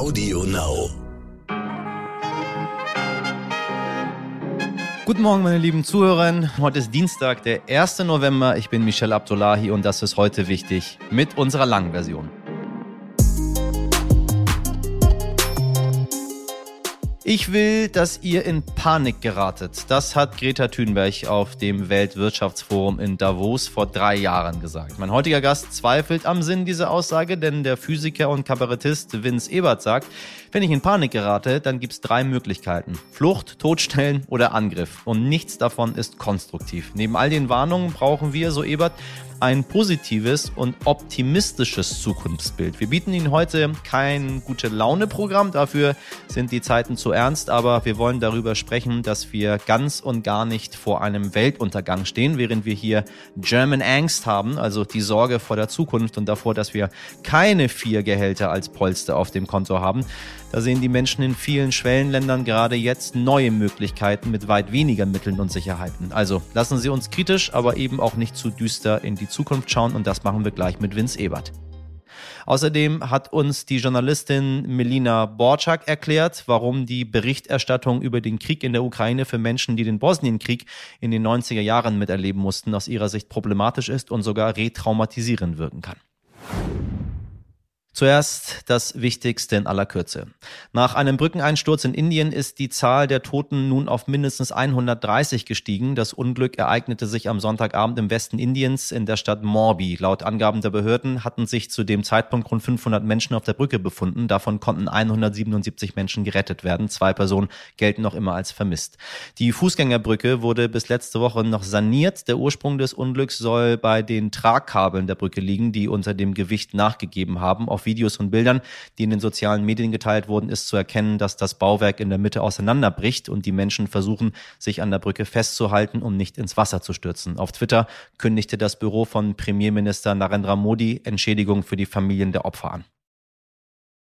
Audio Now. Guten Morgen, meine lieben Zuhörer. Heute ist Dienstag, der 1. November. Ich bin Michel Abdullahi und das ist heute wichtig mit unserer langen Version. Ich will, dass ihr in Panik geratet. Das hat Greta Thunberg auf dem Weltwirtschaftsforum in Davos vor drei Jahren gesagt. Mein heutiger Gast zweifelt am Sinn dieser Aussage, denn der Physiker und Kabarettist Vince Ebert sagt, wenn ich in Panik gerate, dann gibt's drei Möglichkeiten. Flucht, Todstellen oder Angriff. Und nichts davon ist konstruktiv. Neben all den Warnungen brauchen wir, so Ebert, ein positives und optimistisches Zukunftsbild. Wir bieten Ihnen heute kein gute Laune-Programm, dafür sind die Zeiten zu ernst, aber wir wollen darüber sprechen, dass wir ganz und gar nicht vor einem Weltuntergang stehen, während wir hier German Angst haben, also die Sorge vor der Zukunft und davor, dass wir keine vier Gehälter als Polster auf dem Konto haben. Da sehen die Menschen in vielen Schwellenländern gerade jetzt neue Möglichkeiten mit weit weniger Mitteln und Sicherheiten. Also lassen Sie uns kritisch, aber eben auch nicht zu düster in die Zukunft schauen und das machen wir gleich mit Vince Ebert. Außerdem hat uns die Journalistin Melina Borczak erklärt, warum die Berichterstattung über den Krieg in der Ukraine für Menschen, die den Bosnienkrieg in den 90er Jahren miterleben mussten, aus ihrer Sicht problematisch ist und sogar retraumatisierend wirken kann. Zuerst das Wichtigste in aller Kürze. Nach einem Brückeneinsturz in Indien ist die Zahl der Toten nun auf mindestens 130 gestiegen. Das Unglück ereignete sich am Sonntagabend im Westen Indiens in der Stadt Morbi. Laut Angaben der Behörden hatten sich zu dem Zeitpunkt rund 500 Menschen auf der Brücke befunden. Davon konnten 177 Menschen gerettet werden. Zwei Personen gelten noch immer als vermisst. Die Fußgängerbrücke wurde bis letzte Woche noch saniert. Der Ursprung des Unglücks soll bei den Tragkabeln der Brücke liegen, die unter dem Gewicht nachgegeben haben. Auf Videos und Bildern, die in den sozialen Medien geteilt wurden, ist zu erkennen, dass das Bauwerk in der Mitte auseinanderbricht und die Menschen versuchen, sich an der Brücke festzuhalten, um nicht ins Wasser zu stürzen. Auf Twitter kündigte das Büro von Premierminister Narendra Modi Entschädigung für die Familien der Opfer an.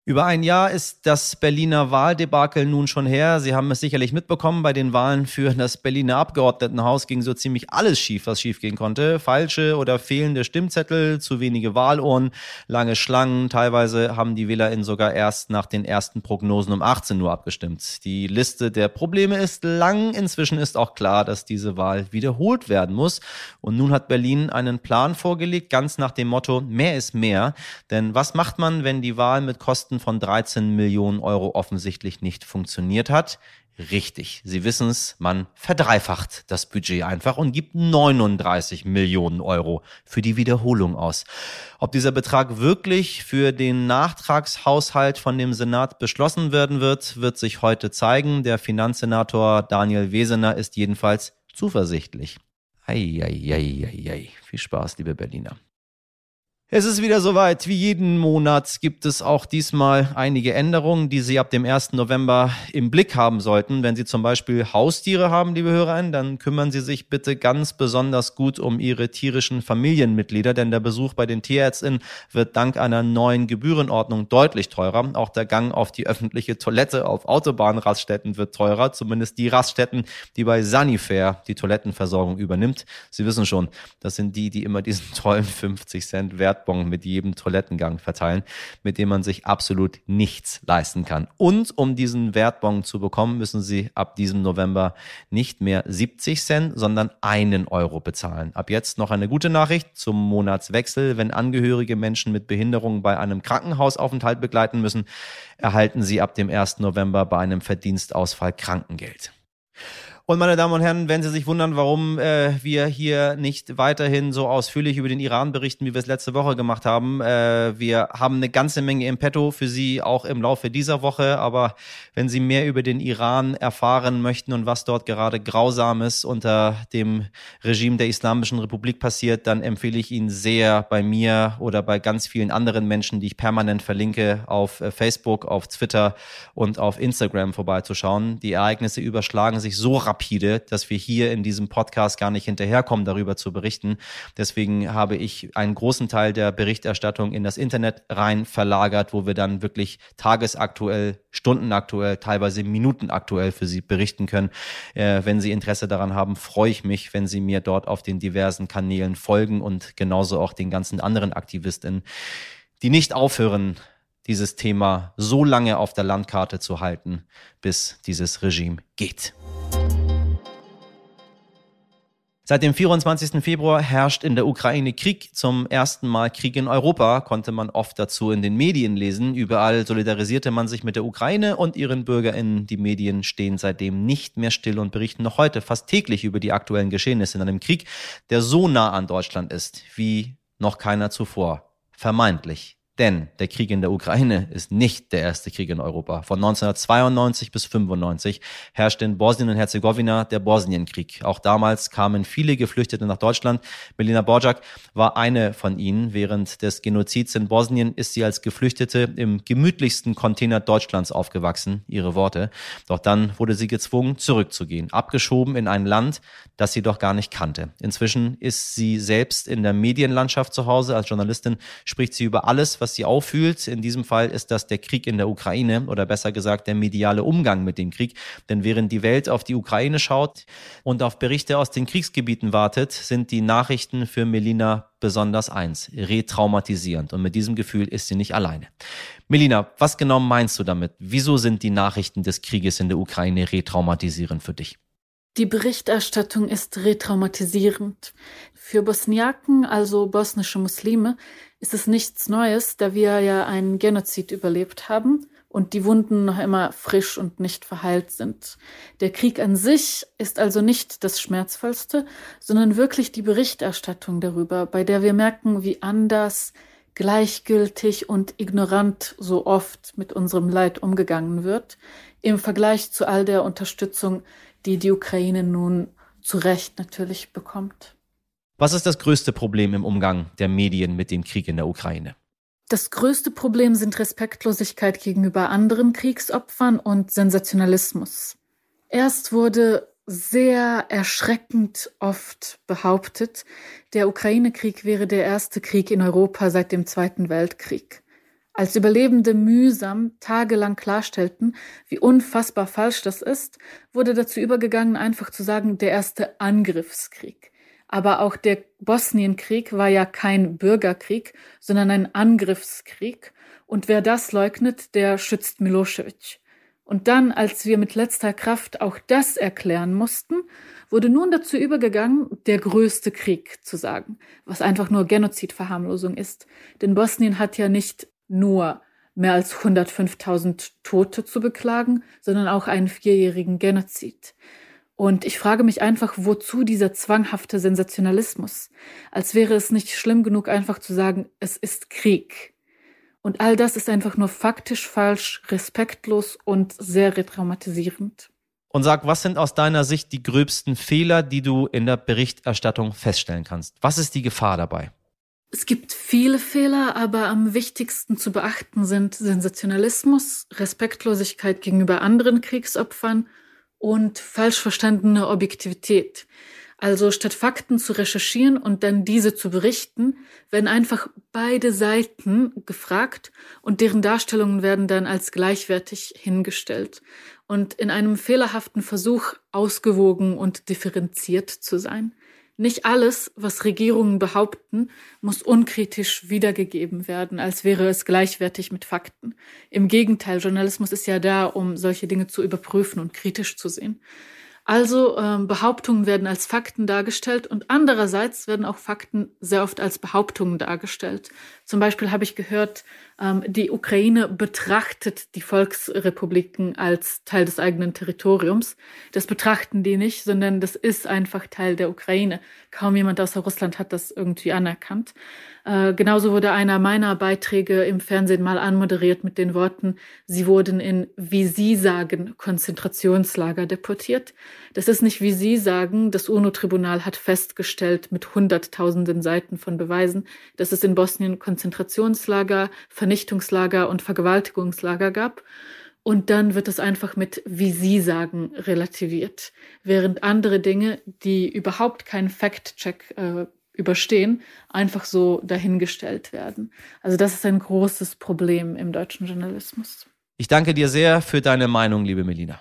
Über ein Jahr ist das Berliner Wahldebakel nun schon her. Sie haben es sicherlich mitbekommen. Bei den Wahlen für das Berliner Abgeordnetenhaus ging so ziemlich alles schief, was schief gehen konnte. Falsche oder fehlende Stimmzettel, zu wenige Wahlohren, lange Schlangen. Teilweise haben die WählerInnen sogar erst nach den ersten Prognosen um 18 Uhr abgestimmt. Die Liste der Probleme ist lang. Inzwischen ist auch klar, dass diese Wahl wiederholt werden muss. Und nun hat Berlin einen Plan vorgelegt, ganz nach dem Motto, mehr ist mehr. Denn was macht man, wenn die Wahl mit Kosten Kosten von 13 Millionen Euro offensichtlich nicht funktioniert hat. Richtig, Sie wissen es, man verdreifacht das Budget einfach und gibt 39 Millionen Euro für die Wiederholung aus. Ob dieser Betrag wirklich für den Nachtragshaushalt von dem Senat beschlossen werden wird, wird sich heute zeigen. Der Finanzsenator Daniel Wesener ist jedenfalls zuversichtlich. Eieieiei. Viel Spaß, liebe Berliner. Es ist wieder soweit. Wie jeden Monat gibt es auch diesmal einige Änderungen, die Sie ab dem 1. November im Blick haben sollten. Wenn Sie zum Beispiel Haustiere haben, liebe Hörerinnen, dann kümmern Sie sich bitte ganz besonders gut um Ihre tierischen Familienmitglieder, denn der Besuch bei den Tierärztinnen wird dank einer neuen Gebührenordnung deutlich teurer. Auch der Gang auf die öffentliche Toilette auf Autobahnraststätten wird teurer, zumindest die Raststätten, die bei Sanifair die Toilettenversorgung übernimmt. Sie wissen schon, das sind die, die immer diesen tollen 50 Cent Wert Wertbon mit jedem Toilettengang verteilen, mit dem man sich absolut nichts leisten kann. Und um diesen Wertbon zu bekommen, müssen Sie ab diesem November nicht mehr 70 Cent, sondern einen Euro bezahlen. Ab jetzt noch eine gute Nachricht zum Monatswechsel. Wenn Angehörige Menschen mit Behinderungen bei einem Krankenhausaufenthalt begleiten müssen, erhalten sie ab dem 1. November bei einem Verdienstausfall Krankengeld. Und meine Damen und Herren, wenn Sie sich wundern, warum äh, wir hier nicht weiterhin so ausführlich über den Iran berichten, wie wir es letzte Woche gemacht haben, äh, wir haben eine ganze Menge im Petto für Sie auch im Laufe dieser Woche. Aber wenn Sie mehr über den Iran erfahren möchten und was dort gerade Grausames unter dem Regime der Islamischen Republik passiert, dann empfehle ich Ihnen sehr bei mir oder bei ganz vielen anderen Menschen, die ich permanent verlinke, auf äh, Facebook, auf Twitter und auf Instagram vorbeizuschauen. Die Ereignisse überschlagen sich so rapide rapide, dass wir hier in diesem Podcast gar nicht hinterherkommen, darüber zu berichten. Deswegen habe ich einen großen Teil der Berichterstattung in das Internet rein verlagert, wo wir dann wirklich tagesaktuell, stundenaktuell, teilweise minutenaktuell für Sie berichten können. Äh, wenn Sie Interesse daran haben, freue ich mich, wenn Sie mir dort auf den diversen Kanälen folgen und genauso auch den ganzen anderen Aktivistinnen, die nicht aufhören, dieses Thema so lange auf der Landkarte zu halten, bis dieses Regime geht. Seit dem 24. Februar herrscht in der Ukraine Krieg. Zum ersten Mal Krieg in Europa konnte man oft dazu in den Medien lesen. Überall solidarisierte man sich mit der Ukraine und ihren BürgerInnen. Die Medien stehen seitdem nicht mehr still und berichten noch heute fast täglich über die aktuellen Geschehnisse in einem Krieg, der so nah an Deutschland ist wie noch keiner zuvor. Vermeintlich denn der Krieg in der Ukraine ist nicht der erste Krieg in Europa. Von 1992 bis 95 herrschte in Bosnien und Herzegowina der Bosnienkrieg. Auch damals kamen viele Geflüchtete nach Deutschland. Melina Borjak war eine von ihnen. Während des Genozids in Bosnien ist sie als Geflüchtete im gemütlichsten Container Deutschlands aufgewachsen. Ihre Worte. Doch dann wurde sie gezwungen, zurückzugehen. Abgeschoben in ein Land, das sie doch gar nicht kannte. Inzwischen ist sie selbst in der Medienlandschaft zu Hause. Als Journalistin spricht sie über alles, was sie auffühlt. In diesem Fall ist das der Krieg in der Ukraine oder besser gesagt der mediale Umgang mit dem Krieg. Denn während die Welt auf die Ukraine schaut und auf Berichte aus den Kriegsgebieten wartet, sind die Nachrichten für Melina besonders eins, retraumatisierend. Und mit diesem Gefühl ist sie nicht alleine. Melina, was genau meinst du damit? Wieso sind die Nachrichten des Krieges in der Ukraine retraumatisierend für dich? Die Berichterstattung ist retraumatisierend. Für Bosniaken, also bosnische Muslime, ist es nichts Neues, da wir ja einen Genozid überlebt haben und die Wunden noch immer frisch und nicht verheilt sind. Der Krieg an sich ist also nicht das Schmerzvollste, sondern wirklich die Berichterstattung darüber, bei der wir merken, wie anders, gleichgültig und ignorant so oft mit unserem Leid umgegangen wird, im Vergleich zu all der Unterstützung, die die Ukraine nun zu Recht natürlich bekommt. Was ist das größte Problem im Umgang der Medien mit dem Krieg in der Ukraine? Das größte Problem sind Respektlosigkeit gegenüber anderen Kriegsopfern und Sensationalismus. Erst wurde sehr erschreckend oft behauptet, der Ukraine-Krieg wäre der erste Krieg in Europa seit dem Zweiten Weltkrieg als Überlebende mühsam tagelang klarstellten, wie unfassbar falsch das ist, wurde dazu übergegangen, einfach zu sagen, der erste Angriffskrieg. Aber auch der Bosnienkrieg war ja kein Bürgerkrieg, sondern ein Angriffskrieg. Und wer das leugnet, der schützt Milosevic. Und dann, als wir mit letzter Kraft auch das erklären mussten, wurde nun dazu übergegangen, der größte Krieg zu sagen, was einfach nur Genozidverharmlosung ist. Denn Bosnien hat ja nicht nur mehr als 105.000 Tote zu beklagen, sondern auch einen vierjährigen Genozid. Und ich frage mich einfach, wozu dieser zwanghafte Sensationalismus? Als wäre es nicht schlimm genug, einfach zu sagen, es ist Krieg. Und all das ist einfach nur faktisch falsch, respektlos und sehr retraumatisierend. Und sag, was sind aus deiner Sicht die gröbsten Fehler, die du in der Berichterstattung feststellen kannst? Was ist die Gefahr dabei? Es gibt viele Fehler, aber am wichtigsten zu beachten sind Sensationalismus, Respektlosigkeit gegenüber anderen Kriegsopfern und falsch verstandene Objektivität. Also statt Fakten zu recherchieren und dann diese zu berichten, werden einfach beide Seiten gefragt und deren Darstellungen werden dann als gleichwertig hingestellt. Und in einem fehlerhaften Versuch, ausgewogen und differenziert zu sein. Nicht alles, was Regierungen behaupten, muss unkritisch wiedergegeben werden, als wäre es gleichwertig mit Fakten. Im Gegenteil, Journalismus ist ja da, um solche Dinge zu überprüfen und kritisch zu sehen. Also ähm, Behauptungen werden als Fakten dargestellt und andererseits werden auch Fakten sehr oft als Behauptungen dargestellt. Zum Beispiel habe ich gehört, die Ukraine betrachtet die Volksrepubliken als Teil des eigenen Territoriums. Das betrachten die nicht, sondern das ist einfach Teil der Ukraine. Kaum jemand außer Russland hat das irgendwie anerkannt. Äh, genauso wurde einer meiner Beiträge im Fernsehen mal anmoderiert mit den Worten, sie wurden in, wie Sie sagen, Konzentrationslager deportiert. Das ist nicht, wie Sie sagen, das UNO-Tribunal hat festgestellt mit hunderttausenden Seiten von Beweisen, dass es in Bosnien Konzentrationslager, Vernichtungslager und Vergewaltigungslager gab. Und dann wird es einfach mit, wie Sie sagen, relativiert. Während andere Dinge, die überhaupt keinen Fact-Check äh, überstehen, einfach so dahingestellt werden. Also das ist ein großes Problem im deutschen Journalismus. Ich danke dir sehr für deine Meinung, liebe Melina.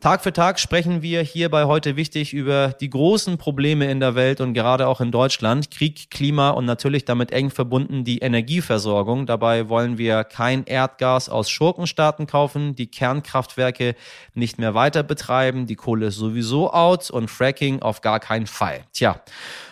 Tag für Tag sprechen wir hier bei heute wichtig über die großen Probleme in der Welt und gerade auch in Deutschland. Krieg, Klima und natürlich damit eng verbunden die Energieversorgung. Dabei wollen wir kein Erdgas aus Schurkenstaaten kaufen, die Kernkraftwerke nicht mehr weiter betreiben, die Kohle ist sowieso out und Fracking auf gar keinen Fall. Tja.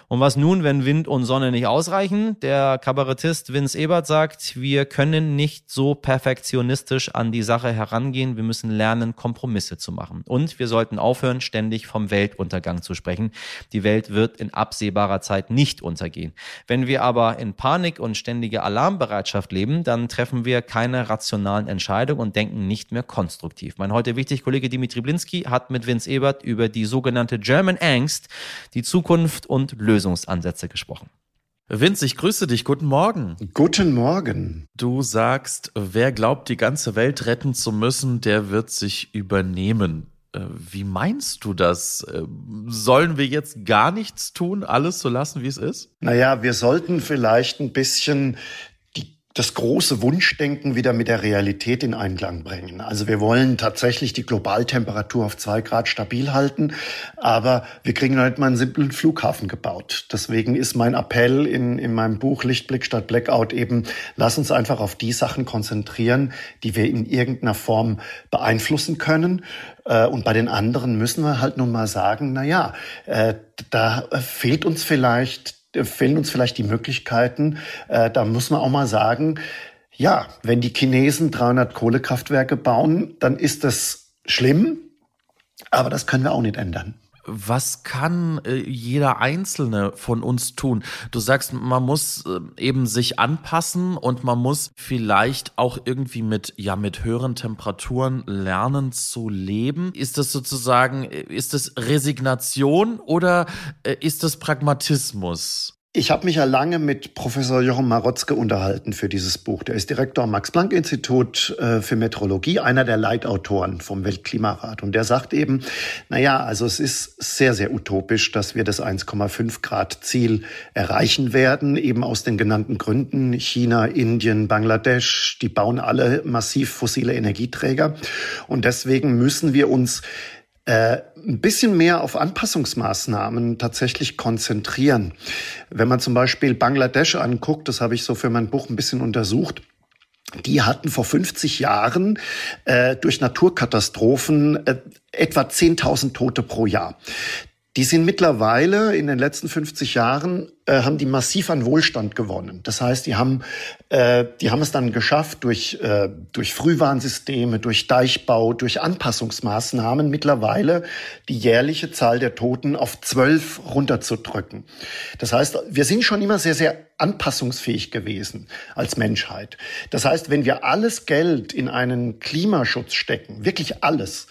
Und was nun, wenn Wind und Sonne nicht ausreichen? Der Kabarettist Vince Ebert sagt, wir können nicht so perfektionistisch an die Sache herangehen. Wir müssen lernen, Kompromisse zu machen. Und wir sollten aufhören, ständig vom Weltuntergang zu sprechen. Die Welt wird in absehbarer Zeit nicht untergehen. Wenn wir aber in Panik und ständiger Alarmbereitschaft leben, dann treffen wir keine rationalen Entscheidungen und denken nicht mehr konstruktiv. Mein heute wichtig Kollege Dimitri Blinski hat mit Vince Ebert über die sogenannte German Angst, die Zukunft und Lösung Lösungsansätze gesprochen. Vince, ich grüße dich. Guten Morgen. Guten Morgen. Du sagst, wer glaubt, die ganze Welt retten zu müssen, der wird sich übernehmen. Äh, wie meinst du das? Äh, sollen wir jetzt gar nichts tun, alles so lassen, wie es ist? Naja, wir sollten vielleicht ein bisschen das große Wunschdenken wieder mit der Realität in Einklang bringen. Also wir wollen tatsächlich die Globaltemperatur auf zwei Grad stabil halten, aber wir kriegen nicht mal einen simplen Flughafen gebaut. Deswegen ist mein Appell in, in meinem Buch Lichtblick statt Blackout eben, lass uns einfach auf die Sachen konzentrieren, die wir in irgendeiner Form beeinflussen können. Äh, und bei den anderen müssen wir halt nun mal sagen, na ja, äh, da fehlt uns vielleicht fehlen uns vielleicht die Möglichkeiten. Äh, da muss man auch mal sagen, ja, wenn die Chinesen 300 Kohlekraftwerke bauen, dann ist das schlimm, aber das können wir auch nicht ändern was kann äh, jeder Einzelne von uns tun? Du sagst, man muss äh, eben sich anpassen und man muss vielleicht auch irgendwie mit, ja, mit höheren Temperaturen lernen zu leben. Ist das sozusagen, äh, ist das Resignation oder äh, ist das Pragmatismus? Ich habe mich ja lange mit Professor Jochen Marotzke unterhalten für dieses Buch. Der ist Direktor am Max-Planck-Institut äh, für Metrologie, einer der Leitautoren vom Weltklimarat. Und der sagt eben, na ja, also es ist sehr, sehr utopisch, dass wir das 1,5 Grad Ziel erreichen werden, eben aus den genannten Gründen. China, Indien, Bangladesch, die bauen alle massiv fossile Energieträger. Und deswegen müssen wir uns äh, ein bisschen mehr auf Anpassungsmaßnahmen tatsächlich konzentrieren. Wenn man zum Beispiel Bangladesch anguckt, das habe ich so für mein Buch ein bisschen untersucht, die hatten vor 50 Jahren äh, durch Naturkatastrophen äh, etwa 10.000 Tote pro Jahr. Die sind mittlerweile in den letzten 50 Jahren äh, haben die massiv an Wohlstand gewonnen. Das heißt, die haben, äh, die haben es dann geschafft, durch, äh, durch Frühwarnsysteme, durch Deichbau, durch Anpassungsmaßnahmen mittlerweile die jährliche Zahl der Toten auf zwölf runterzudrücken. Das heißt, wir sind schon immer sehr, sehr anpassungsfähig gewesen als Menschheit. Das heißt, wenn wir alles Geld in einen Klimaschutz stecken, wirklich alles,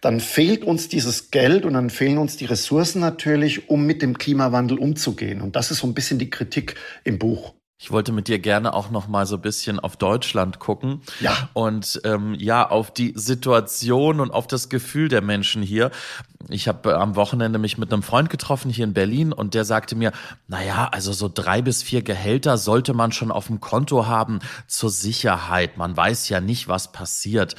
dann fehlt uns dieses Geld und dann fehlen uns die Ressourcen natürlich, um mit dem Klimawandel umzugehen. Und das ist so ein bisschen die Kritik im Buch. Ich wollte mit dir gerne auch noch mal so ein bisschen auf Deutschland gucken. Ja. Und ähm, ja, auf die Situation und auf das Gefühl der Menschen hier. Ich habe am Wochenende mich mit einem Freund getroffen hier in Berlin und der sagte mir, na ja, also so drei bis vier Gehälter sollte man schon auf dem Konto haben zur Sicherheit. Man weiß ja nicht, was passiert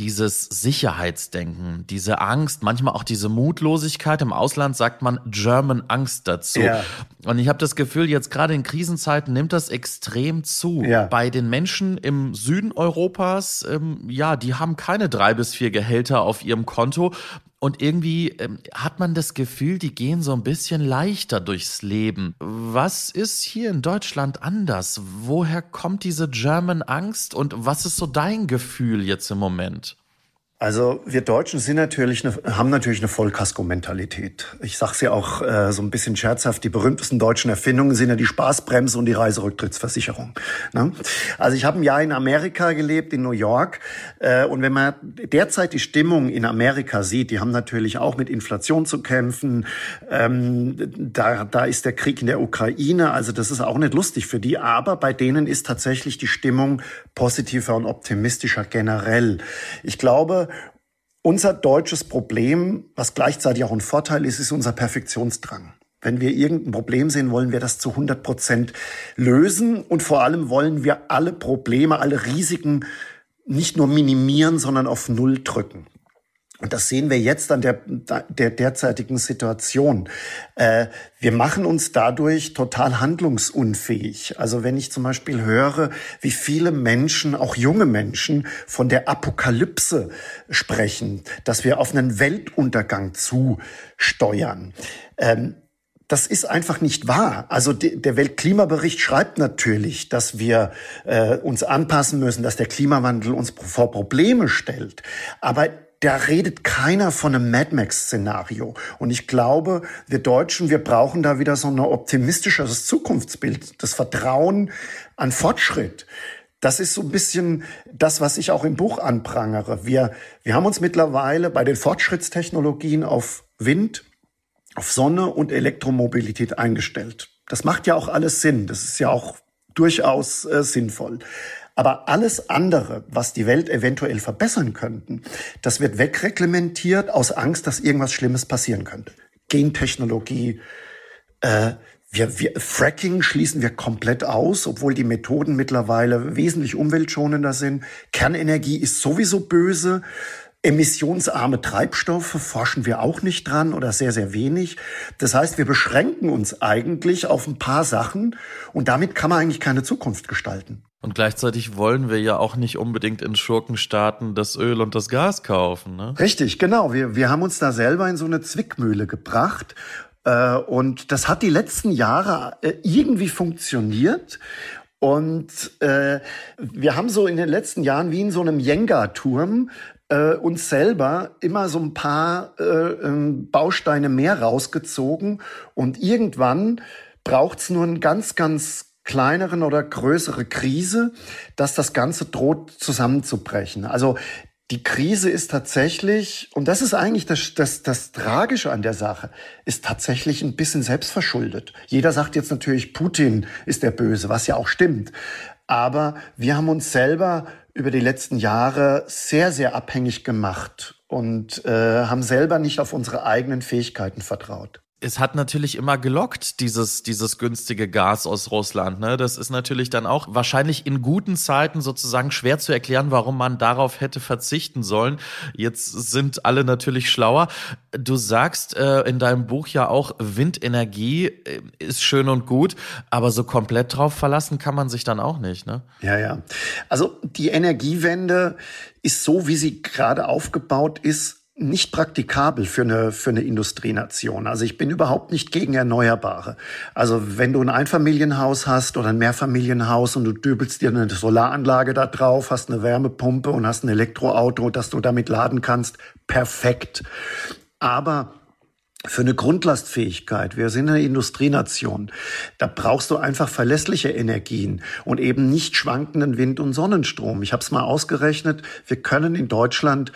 dieses Sicherheitsdenken, diese Angst, manchmal auch diese Mutlosigkeit. Im Ausland sagt man German Angst dazu. Ja. Und ich habe das Gefühl, jetzt gerade in Krisenzeiten nimmt das extrem zu. Ja. Bei den Menschen im Süden Europas, ähm, ja, die haben keine drei bis vier Gehälter auf ihrem Konto. Und irgendwie ähm, hat man das Gefühl, die gehen so ein bisschen leichter durchs Leben. Was ist hier in Deutschland anders? Woher kommt diese German Angst und was ist so dein Gefühl jetzt im Moment? Also wir Deutschen sind natürlich eine, haben natürlich eine Vollkasko-Mentalität. Ich sage es ja auch äh, so ein bisschen scherzhaft, die berühmtesten deutschen Erfindungen sind ja die Spaßbremse und die Reiserücktrittsversicherung. Ne? Also ich habe ein Jahr in Amerika gelebt, in New York. Äh, und wenn man derzeit die Stimmung in Amerika sieht, die haben natürlich auch mit Inflation zu kämpfen. Ähm, da, da ist der Krieg in der Ukraine, also das ist auch nicht lustig für die. Aber bei denen ist tatsächlich die Stimmung positiver und optimistischer generell. Ich glaube, unser deutsches Problem, was gleichzeitig auch ein Vorteil ist, ist unser Perfektionsdrang. Wenn wir irgendein Problem sehen, wollen wir das zu 100 Prozent lösen und vor allem wollen wir alle Probleme, alle Risiken nicht nur minimieren, sondern auf Null drücken. Und das sehen wir jetzt an der, der derzeitigen Situation. Äh, wir machen uns dadurch total handlungsunfähig. Also wenn ich zum Beispiel höre, wie viele Menschen, auch junge Menschen, von der Apokalypse sprechen, dass wir auf einen Weltuntergang zusteuern. Ähm, das ist einfach nicht wahr. Also der Weltklimabericht schreibt natürlich, dass wir äh, uns anpassen müssen, dass der Klimawandel uns vor Probleme stellt. Aber da redet keiner von einem Mad Max-Szenario. Und ich glaube, wir Deutschen, wir brauchen da wieder so ein optimistischeres Zukunftsbild, das Vertrauen an Fortschritt. Das ist so ein bisschen das, was ich auch im Buch anprangere. Wir, wir haben uns mittlerweile bei den Fortschrittstechnologien auf Wind, auf Sonne und Elektromobilität eingestellt. Das macht ja auch alles Sinn. Das ist ja auch durchaus äh, sinnvoll. Aber alles andere, was die Welt eventuell verbessern könnten, das wird wegreglementiert aus Angst, dass irgendwas Schlimmes passieren könnte. Gentechnologie, äh, wir, wir, Fracking schließen wir komplett aus, obwohl die Methoden mittlerweile wesentlich umweltschonender sind. Kernenergie ist sowieso böse. Emissionsarme Treibstoffe forschen wir auch nicht dran oder sehr, sehr wenig. Das heißt, wir beschränken uns eigentlich auf ein paar Sachen und damit kann man eigentlich keine Zukunft gestalten. Und gleichzeitig wollen wir ja auch nicht unbedingt in Schurkenstaaten das Öl und das Gas kaufen. Ne? Richtig, genau. Wir, wir haben uns da selber in so eine Zwickmühle gebracht. Äh, und das hat die letzten Jahre äh, irgendwie funktioniert. Und äh, wir haben so in den letzten Jahren wie in so einem Jenga-Turm äh, uns selber immer so ein paar äh, ähm, Bausteine mehr rausgezogen. Und irgendwann braucht's nur einen ganz, ganz kleineren oder größere Krise, dass das Ganze droht zusammenzubrechen. Also die Krise ist tatsächlich, und das ist eigentlich das, das, das Tragische an der Sache, ist tatsächlich ein bisschen selbstverschuldet. Jeder sagt jetzt natürlich, Putin ist der Böse, was ja auch stimmt. Aber wir haben uns selber über die letzten Jahre sehr, sehr abhängig gemacht und äh, haben selber nicht auf unsere eigenen Fähigkeiten vertraut es hat natürlich immer gelockt, dieses, dieses günstige Gas aus Russland. Ne? Das ist natürlich dann auch wahrscheinlich in guten Zeiten sozusagen schwer zu erklären, warum man darauf hätte verzichten sollen. Jetzt sind alle natürlich schlauer. Du sagst äh, in deinem Buch ja auch, Windenergie äh, ist schön und gut, aber so komplett drauf verlassen kann man sich dann auch nicht. Ne? Ja, ja. Also die Energiewende ist so, wie sie gerade aufgebaut ist, nicht praktikabel für eine, für eine Industrienation. Also ich bin überhaupt nicht gegen Erneuerbare. Also wenn du ein Einfamilienhaus hast oder ein Mehrfamilienhaus und du dübelst dir eine Solaranlage da drauf, hast eine Wärmepumpe und hast ein Elektroauto, das du damit laden kannst, perfekt. Aber für eine Grundlastfähigkeit, wir sind eine Industrienation, da brauchst du einfach verlässliche Energien und eben nicht schwankenden Wind- und Sonnenstrom. Ich habe es mal ausgerechnet, wir können in Deutschland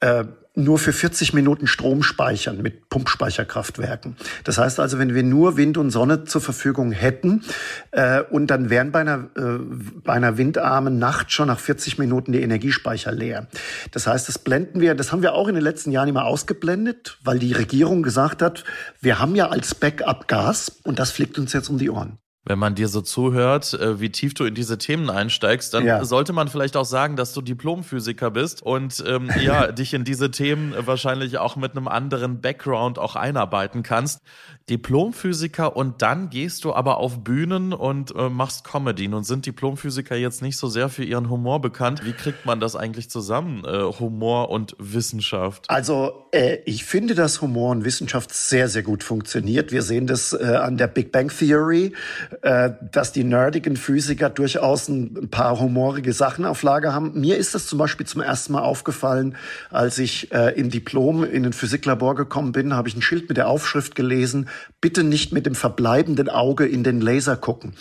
äh, nur für 40 Minuten Strom speichern mit Pumpspeicherkraftwerken. Das heißt also, wenn wir nur Wind und Sonne zur Verfügung hätten äh, und dann wären bei einer, äh, bei einer windarmen Nacht schon nach 40 Minuten die Energiespeicher leer. Das heißt, das blenden wir, das haben wir auch in den letzten Jahren immer ausgeblendet, weil die Regierung gesagt hat, wir haben ja als Backup Gas und das fliegt uns jetzt um die Ohren wenn man dir so zuhört, äh, wie tief du in diese Themen einsteigst, dann ja. sollte man vielleicht auch sagen, dass du Diplomphysiker bist und ähm, ja, dich in diese Themen wahrscheinlich auch mit einem anderen Background auch einarbeiten kannst. Diplomphysiker und dann gehst du aber auf Bühnen und äh, machst Comedy. Nun sind Diplomphysiker jetzt nicht so sehr für ihren Humor bekannt. Wie kriegt man das eigentlich zusammen, äh, Humor und Wissenschaft? Also äh, ich finde, dass Humor und Wissenschaft sehr, sehr gut funktioniert. Wir sehen das äh, an der Big Bang Theory dass die nerdigen Physiker durchaus ein paar humorige Sachen auf Lager haben. Mir ist das zum Beispiel zum ersten Mal aufgefallen, als ich äh, im Diplom in ein Physiklabor gekommen bin, habe ich ein Schild mit der Aufschrift gelesen, bitte nicht mit dem verbleibenden Auge in den Laser gucken.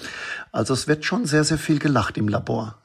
Also es wird schon sehr, sehr viel gelacht im Labor.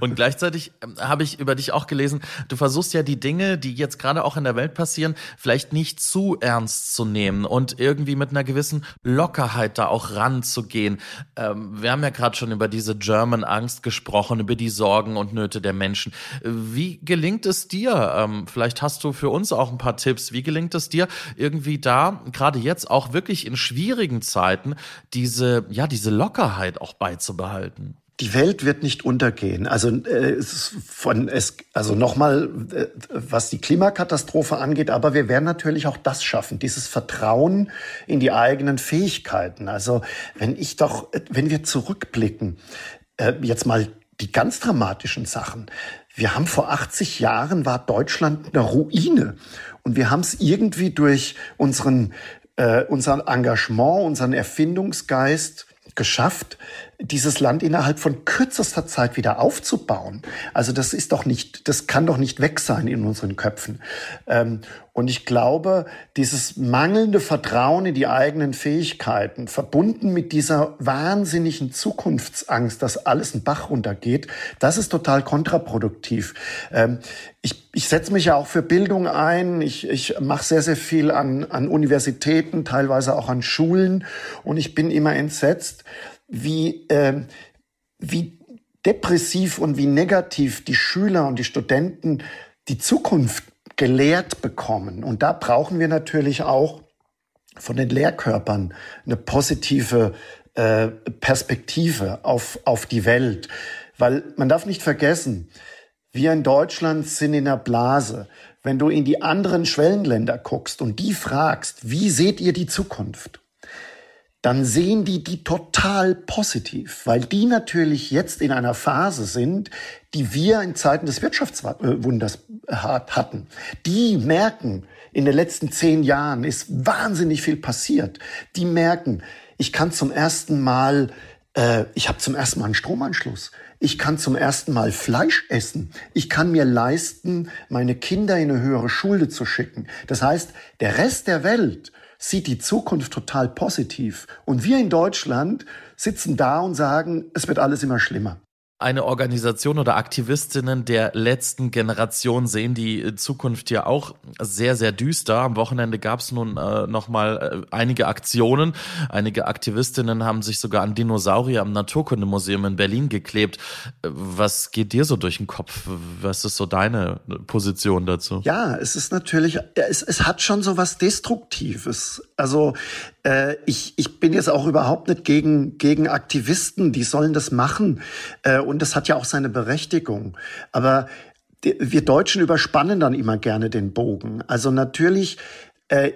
Und gleichzeitig ähm, habe ich über dich auch gelesen, du versuchst ja die Dinge, die jetzt gerade auch in der Welt passieren, vielleicht nicht zu ernst zu nehmen und irgendwie mit einer gewissen Lockerheit da auch ranzugehen. Ähm, wir haben ja gerade schon über diese German Angst gesprochen, über die Sorgen und Nöte der Menschen. Wie gelingt es dir? Ähm, vielleicht hast du für uns auch ein paar Tipps. Wie gelingt es dir irgendwie da, gerade jetzt auch wirklich in schwierigen Zeiten, diese, ja, diese Lockerheit auch beizubehalten? Die Welt wird nicht untergehen. Also äh, von es, also nochmal, äh, was die Klimakatastrophe angeht, aber wir werden natürlich auch das schaffen, dieses Vertrauen in die eigenen Fähigkeiten. Also wenn ich doch, wenn wir zurückblicken, äh, jetzt mal die ganz dramatischen Sachen. Wir haben vor 80 Jahren war Deutschland eine Ruine und wir haben es irgendwie durch unseren äh, unser Engagement, unseren Erfindungsgeist geschafft, dieses Land innerhalb von kürzester Zeit wieder aufzubauen. Also das ist doch nicht, das kann doch nicht weg sein in unseren Köpfen. Ähm, und ich glaube, dieses mangelnde Vertrauen in die eigenen Fähigkeiten, verbunden mit dieser wahnsinnigen Zukunftsangst, dass alles einen Bach runtergeht, das ist total kontraproduktiv. Ähm, ich, ich setze mich ja auch für Bildung ein. Ich, ich mache sehr, sehr viel an, an Universitäten, teilweise auch an Schulen. Und ich bin immer entsetzt, wie, äh, wie depressiv und wie negativ die Schüler und die Studenten die Zukunft gelehrt bekommen. Und da brauchen wir natürlich auch von den Lehrkörpern eine positive äh, Perspektive auf, auf die Welt. Weil man darf nicht vergessen, wir in Deutschland sind in der Blase. Wenn du in die anderen Schwellenländer guckst und die fragst, wie seht ihr die Zukunft? Dann sehen die die total positiv, weil die natürlich jetzt in einer Phase sind, die wir in Zeiten des Wirtschaftswunders hatten. Die merken, in den letzten zehn Jahren ist wahnsinnig viel passiert. Die merken, ich kann zum ersten Mal, äh, ich habe zum ersten Mal einen Stromanschluss. Ich kann zum ersten Mal Fleisch essen. Ich kann mir leisten, meine Kinder in eine höhere Schule zu schicken. Das heißt, der Rest der Welt sieht die Zukunft total positiv. Und wir in Deutschland sitzen da und sagen, es wird alles immer schlimmer eine Organisation oder Aktivistinnen der letzten Generation sehen die Zukunft ja auch sehr, sehr düster. Am Wochenende gab es nun äh, nochmal äh, einige Aktionen. Einige Aktivistinnen haben sich sogar an Dinosaurier am Naturkundemuseum in Berlin geklebt. Was geht dir so durch den Kopf? Was ist so deine Position dazu? Ja, es ist natürlich, es, es hat schon so was Destruktives. Also äh, ich, ich bin jetzt auch überhaupt nicht gegen, gegen Aktivisten, die sollen das machen. Äh, und das hat ja auch seine Berechtigung. Aber wir Deutschen überspannen dann immer gerne den Bogen. Also natürlich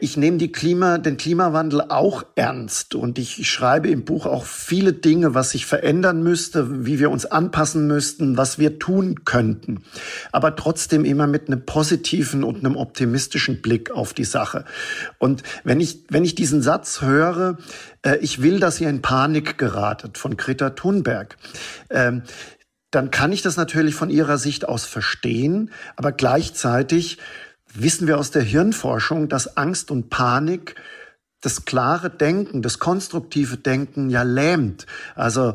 ich nehme die Klima, den Klimawandel auch ernst und ich schreibe im Buch auch viele Dinge, was sich verändern müsste, wie wir uns anpassen müssten, was wir tun könnten. Aber trotzdem immer mit einem positiven und einem optimistischen Blick auf die Sache. Und wenn ich, wenn ich diesen Satz höre, äh, ich will, dass ihr in Panik geratet von Greta Thunberg, ähm, dann kann ich das natürlich von ihrer Sicht aus verstehen, aber gleichzeitig wissen wir aus der Hirnforschung, dass Angst und Panik das klare Denken, das konstruktive Denken ja lähmt. Also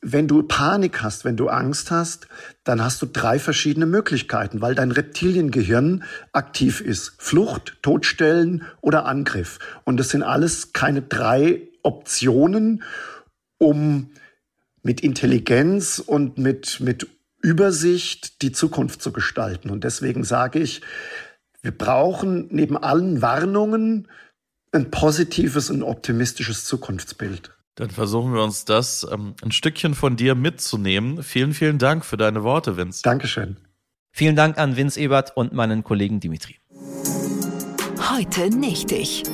wenn du Panik hast, wenn du Angst hast, dann hast du drei verschiedene Möglichkeiten, weil dein Reptiliengehirn aktiv ist. Flucht, Todstellen oder Angriff. Und das sind alles keine drei Optionen, um mit Intelligenz und mit, mit Übersicht die Zukunft zu gestalten. Und deswegen sage ich, wir brauchen neben allen Warnungen ein positives und optimistisches Zukunftsbild. Dann versuchen wir uns das ähm, ein Stückchen von dir mitzunehmen. Vielen, vielen Dank für deine Worte, Vince. Dankeschön. Vielen Dank an Vince Ebert und meinen Kollegen Dimitri. Heute nicht ich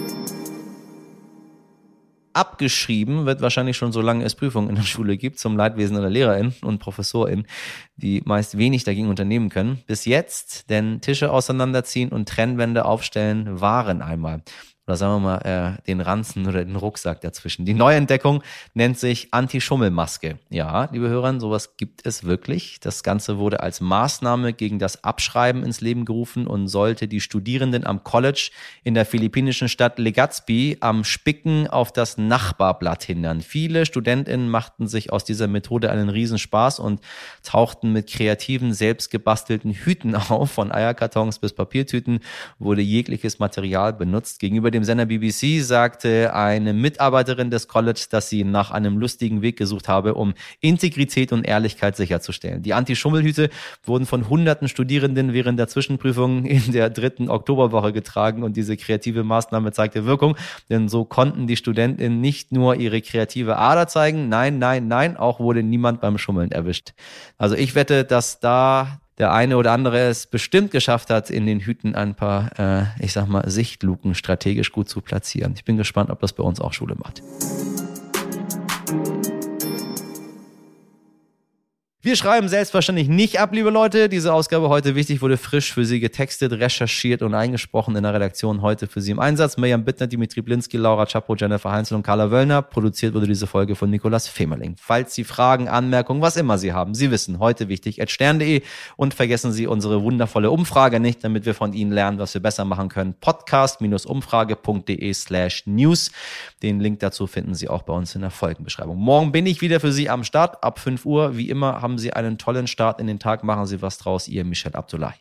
abgeschrieben wird wahrscheinlich schon so lange es Prüfungen in der Schule gibt zum Leidwesen der LehrerInnen und ProfessorInnen, die meist wenig dagegen unternehmen können. Bis jetzt, denn Tische auseinanderziehen und Trennwände aufstellen waren einmal oder sagen wir mal äh, den Ranzen oder den Rucksack dazwischen. Die Neuentdeckung nennt sich Anti-Schummel-Maske. Ja, liebe Hörer, sowas gibt es wirklich. Das Ganze wurde als Maßnahme gegen das Abschreiben ins Leben gerufen und sollte die Studierenden am College in der philippinischen Stadt Legazpi am Spicken auf das Nachbarblatt hindern. Viele StudentInnen machten sich aus dieser Methode einen Riesenspaß und tauchten mit kreativen, selbstgebastelten Hüten auf. Von Eierkartons bis Papiertüten wurde jegliches Material benutzt. Gegenüber dem dem Sender BBC sagte eine Mitarbeiterin des College, dass sie nach einem lustigen Weg gesucht habe, um Integrität und Ehrlichkeit sicherzustellen. Die Anti-Schummelhüte wurden von hunderten Studierenden während der Zwischenprüfung in der dritten Oktoberwoche getragen und diese kreative Maßnahme zeigte Wirkung, denn so konnten die Studentinnen nicht nur ihre kreative Ader zeigen, nein, nein, nein, auch wurde niemand beim Schummeln erwischt. Also ich wette, dass da der eine oder andere es bestimmt geschafft hat, in den Hüten ein paar, äh, ich sag mal, Sichtluken strategisch gut zu platzieren. Ich bin gespannt, ob das bei uns auch Schule macht. Wir schreiben selbstverständlich nicht ab, liebe Leute. Diese Ausgabe heute wichtig wurde frisch für Sie getextet, recherchiert und eingesprochen in der Redaktion heute für Sie im Einsatz. Mirjam Bittner, Dimitri Blinski, Laura Chapo, Jennifer Heinzel und Carla Wöllner. Produziert wurde diese Folge von Nikolas Femerling. Falls Sie Fragen, Anmerkungen, was immer Sie haben, Sie wissen, heute wichtig, at stern.de und vergessen Sie unsere wundervolle Umfrage nicht, damit wir von Ihnen lernen, was wir besser machen können. Podcast-umfrage.de slash news. Den Link dazu finden Sie auch bei uns in der Folgenbeschreibung. Morgen bin ich wieder für Sie am Start ab 5 Uhr. Wie immer haben haben Sie einen tollen Start in den Tag, machen Sie was draus, Ihr Michel Abdullahi.